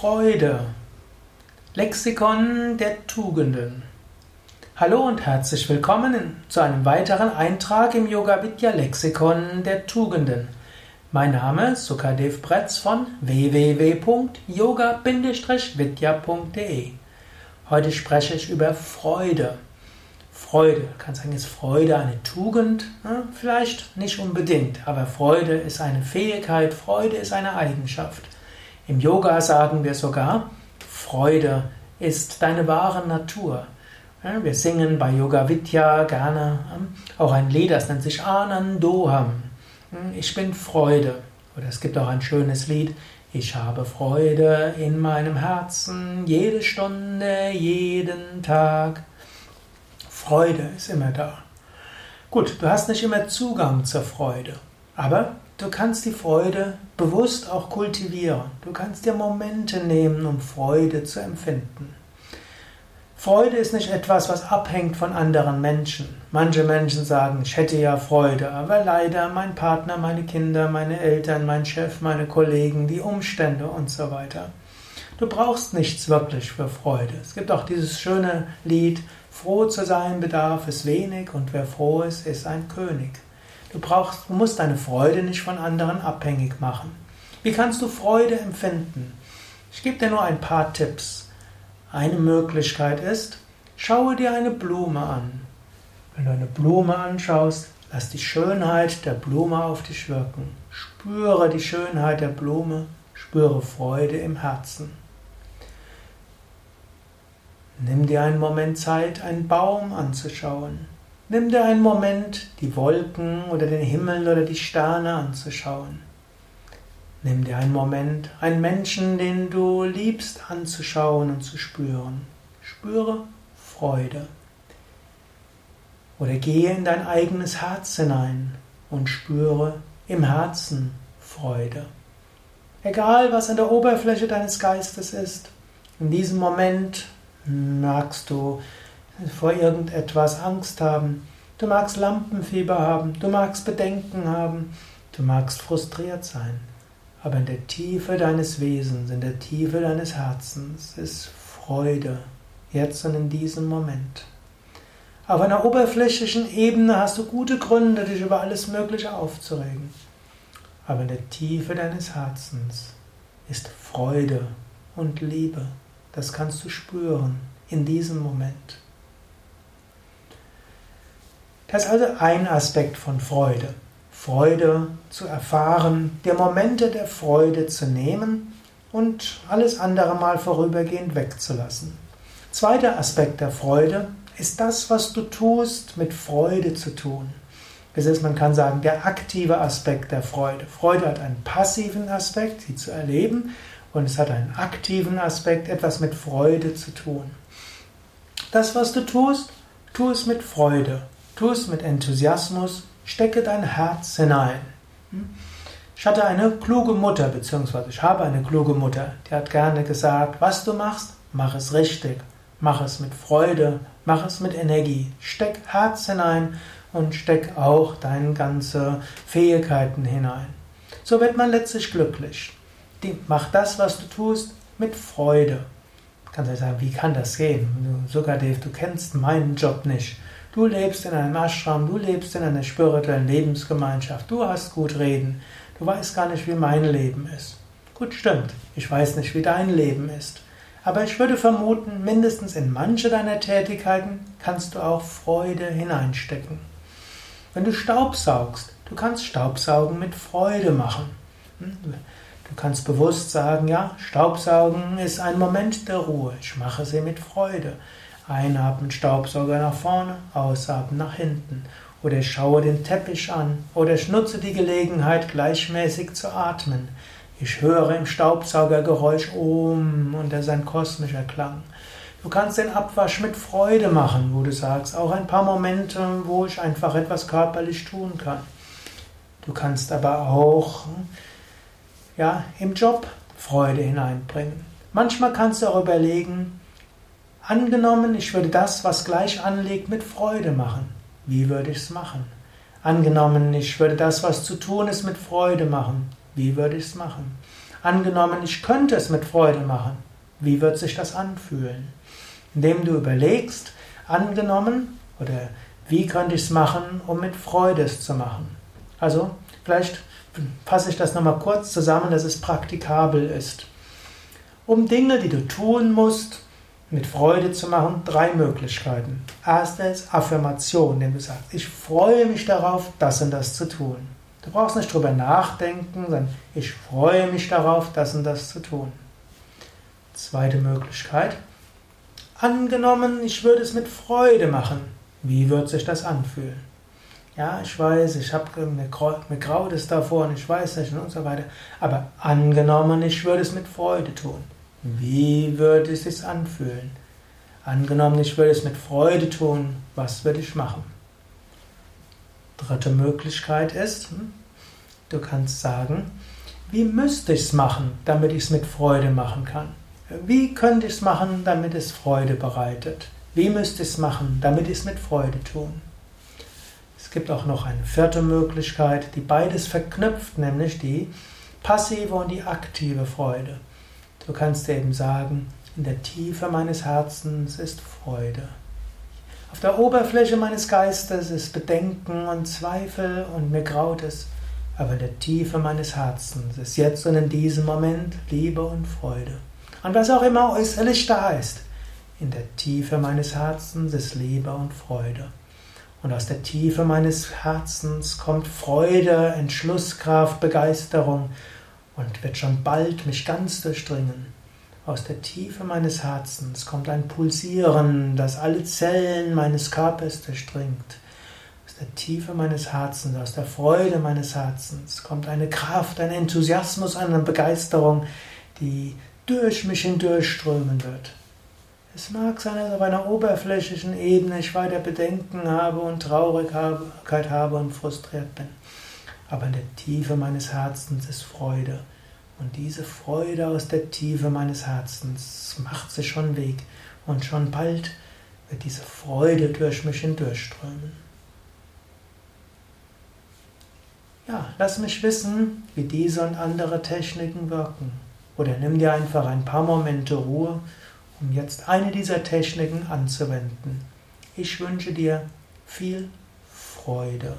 Freude. Lexikon der Tugenden. Hallo und herzlich willkommen zu einem weiteren Eintrag im Yoga Vidya Lexikon der Tugenden. Mein Name ist Sukadev Bretz von www.yoga-vidya.de. Heute spreche ich über Freude. Freude, du kannst sagen, ist Freude eine Tugend? Vielleicht nicht unbedingt, aber Freude ist eine Fähigkeit, Freude ist eine Eigenschaft. Im Yoga sagen wir sogar, Freude ist deine wahre Natur. Wir singen bei Yoga Vidya gerne auch ein Lied, das nennt sich Anandoham. Hm, ich bin Freude. Oder es gibt auch ein schönes Lied. Ich habe Freude in meinem Herzen, jede Stunde, jeden Tag. Freude ist immer da. Gut, du hast nicht immer Zugang zur Freude, aber Du kannst die Freude bewusst auch kultivieren. Du kannst dir Momente nehmen, um Freude zu empfinden. Freude ist nicht etwas, was abhängt von anderen Menschen. Manche Menschen sagen, ich hätte ja Freude, aber leider mein Partner, meine Kinder, meine Eltern, mein Chef, meine Kollegen, die Umstände und so weiter. Du brauchst nichts wirklich für Freude. Es gibt auch dieses schöne Lied, froh zu sein bedarf es wenig und wer froh ist, ist ein König. Du brauchst, musst deine Freude nicht von anderen abhängig machen. Wie kannst du Freude empfinden? Ich gebe dir nur ein paar Tipps. Eine Möglichkeit ist, schaue dir eine Blume an. Wenn du eine Blume anschaust, lass die Schönheit der Blume auf dich wirken. Spüre die Schönheit der Blume, spüre Freude im Herzen. Nimm dir einen Moment Zeit, einen Baum anzuschauen. Nimm dir einen Moment, die Wolken oder den Himmel oder die Sterne anzuschauen. Nimm dir einen Moment, einen Menschen, den du liebst, anzuschauen und zu spüren. Spüre Freude. Oder gehe in dein eigenes Herz hinein und spüre im Herzen Freude. Egal, was an der Oberfläche deines Geistes ist, in diesem Moment merkst du, vor irgendetwas Angst haben. Du magst Lampenfieber haben, du magst Bedenken haben, du magst frustriert sein. Aber in der Tiefe deines Wesens, in der Tiefe deines Herzens ist Freude, jetzt und in diesem Moment. Auf einer oberflächlichen Ebene hast du gute Gründe, dich über alles Mögliche aufzuregen. Aber in der Tiefe deines Herzens ist Freude und Liebe. Das kannst du spüren in diesem Moment. Das ist also ein Aspekt von Freude. Freude zu erfahren, dir Momente der Freude zu nehmen und alles andere mal vorübergehend wegzulassen. Zweiter Aspekt der Freude ist das, was du tust, mit Freude zu tun. Das ist, man kann sagen, der aktive Aspekt der Freude. Freude hat einen passiven Aspekt, sie zu erleben, und es hat einen aktiven Aspekt, etwas mit Freude zu tun. Das, was du tust, tu es mit Freude. Tu es mit Enthusiasmus, stecke dein Herz hinein. Ich hatte eine kluge Mutter, beziehungsweise ich habe eine kluge Mutter, die hat gerne gesagt, was du machst, mach es richtig, mach es mit Freude, mach es mit Energie, steck Herz hinein und steck auch deine ganze Fähigkeiten hinein. So wird man letztlich glücklich. mach das, was du tust, mit Freude. Kannst du sagen, wie kann das gehen? Sogar Dave, du kennst meinen Job nicht. Du lebst in einem Ashram, du lebst in einer spirituellen Lebensgemeinschaft, du hast gut reden, du weißt gar nicht, wie mein Leben ist. Gut, stimmt, ich weiß nicht, wie dein Leben ist. Aber ich würde vermuten, mindestens in manche deiner Tätigkeiten kannst du auch Freude hineinstecken. Wenn du Staubsaugst, du kannst Staubsaugen mit Freude machen. Hm? Du kannst bewusst sagen, ja, Staubsaugen ist ein Moment der Ruhe. Ich mache sie mit Freude. Einatmen Staubsauger nach vorne, ausatmen nach hinten. Oder ich schaue den Teppich an. Oder ich nutze die Gelegenheit, gleichmäßig zu atmen. Ich höre im Staubsaugergeräusch um und er ist ein kosmischer Klang. Du kannst den Abwasch mit Freude machen, wo du sagst, auch ein paar Momente, wo ich einfach etwas körperlich tun kann. Du kannst aber auch ja, im Job Freude hineinbringen. Manchmal kannst du auch überlegen, Angenommen, ich würde das, was gleich anliegt, mit Freude machen. Wie würde ich es machen? Angenommen, ich würde das, was zu tun ist, mit Freude machen. Wie würde ich es machen? Angenommen, ich könnte es mit Freude machen. Wie wird sich das anfühlen? Indem du überlegst, angenommen, oder wie könnte ich es machen, um mit Freude es zu machen? Also, vielleicht fasse ich das nochmal kurz zusammen, dass es praktikabel ist. Um Dinge, die du tun musst, mit Freude zu machen, drei Möglichkeiten. Erstens Affirmation, indem du sagst, ich freue mich darauf, das und das zu tun. Du brauchst nicht drüber nachdenken, sondern ich freue mich darauf, das und das zu tun. Zweite Möglichkeit. Angenommen, ich würde es mit Freude machen. Wie wird sich das anfühlen? Ja, ich weiß, ich habe mir, graut es davor und ich weiß nicht und so weiter. Aber angenommen, ich würde es mit Freude tun. Wie würde es sich anfühlen? Angenommen, ich würde es mit Freude tun, was würde ich machen? Dritte Möglichkeit ist, hm, du kannst sagen, wie müsste ich es machen, damit ich es mit Freude machen kann? Wie könnte ich es machen, damit es Freude bereitet? Wie müsste ich es machen, damit ich es mit Freude tun? Es gibt auch noch eine vierte Möglichkeit, die beides verknüpft, nämlich die passive und die aktive Freude. Du kannst eben sagen, in der Tiefe meines Herzens ist Freude. Auf der Oberfläche meines Geistes ist Bedenken und Zweifel und mir graut es, aber in der Tiefe meines Herzens ist jetzt und in diesem Moment Liebe und Freude. Und was auch immer äußerlich da ist, in der Tiefe meines Herzens ist Liebe und Freude. Und aus der Tiefe meines Herzens kommt Freude, Entschlusskraft, Begeisterung und wird schon bald mich ganz durchdringen. Aus der Tiefe meines Herzens kommt ein Pulsieren, das alle Zellen meines Körpers durchdringt. Aus der Tiefe meines Herzens, aus der Freude meines Herzens kommt eine Kraft, ein Enthusiasmus, eine Begeisterung, die durch mich hindurchströmen wird. Es mag sein, dass auf einer oberflächlichen Ebene ich weiter Bedenken habe und Traurigkeit habe und frustriert bin aber in der Tiefe meines Herzens ist Freude. Und diese Freude aus der Tiefe meines Herzens macht sich schon Weg. Und schon bald wird diese Freude durch mich hindurchströmen. Ja, lass mich wissen, wie diese und andere Techniken wirken. Oder nimm dir einfach ein paar Momente Ruhe, um jetzt eine dieser Techniken anzuwenden. Ich wünsche dir viel Freude.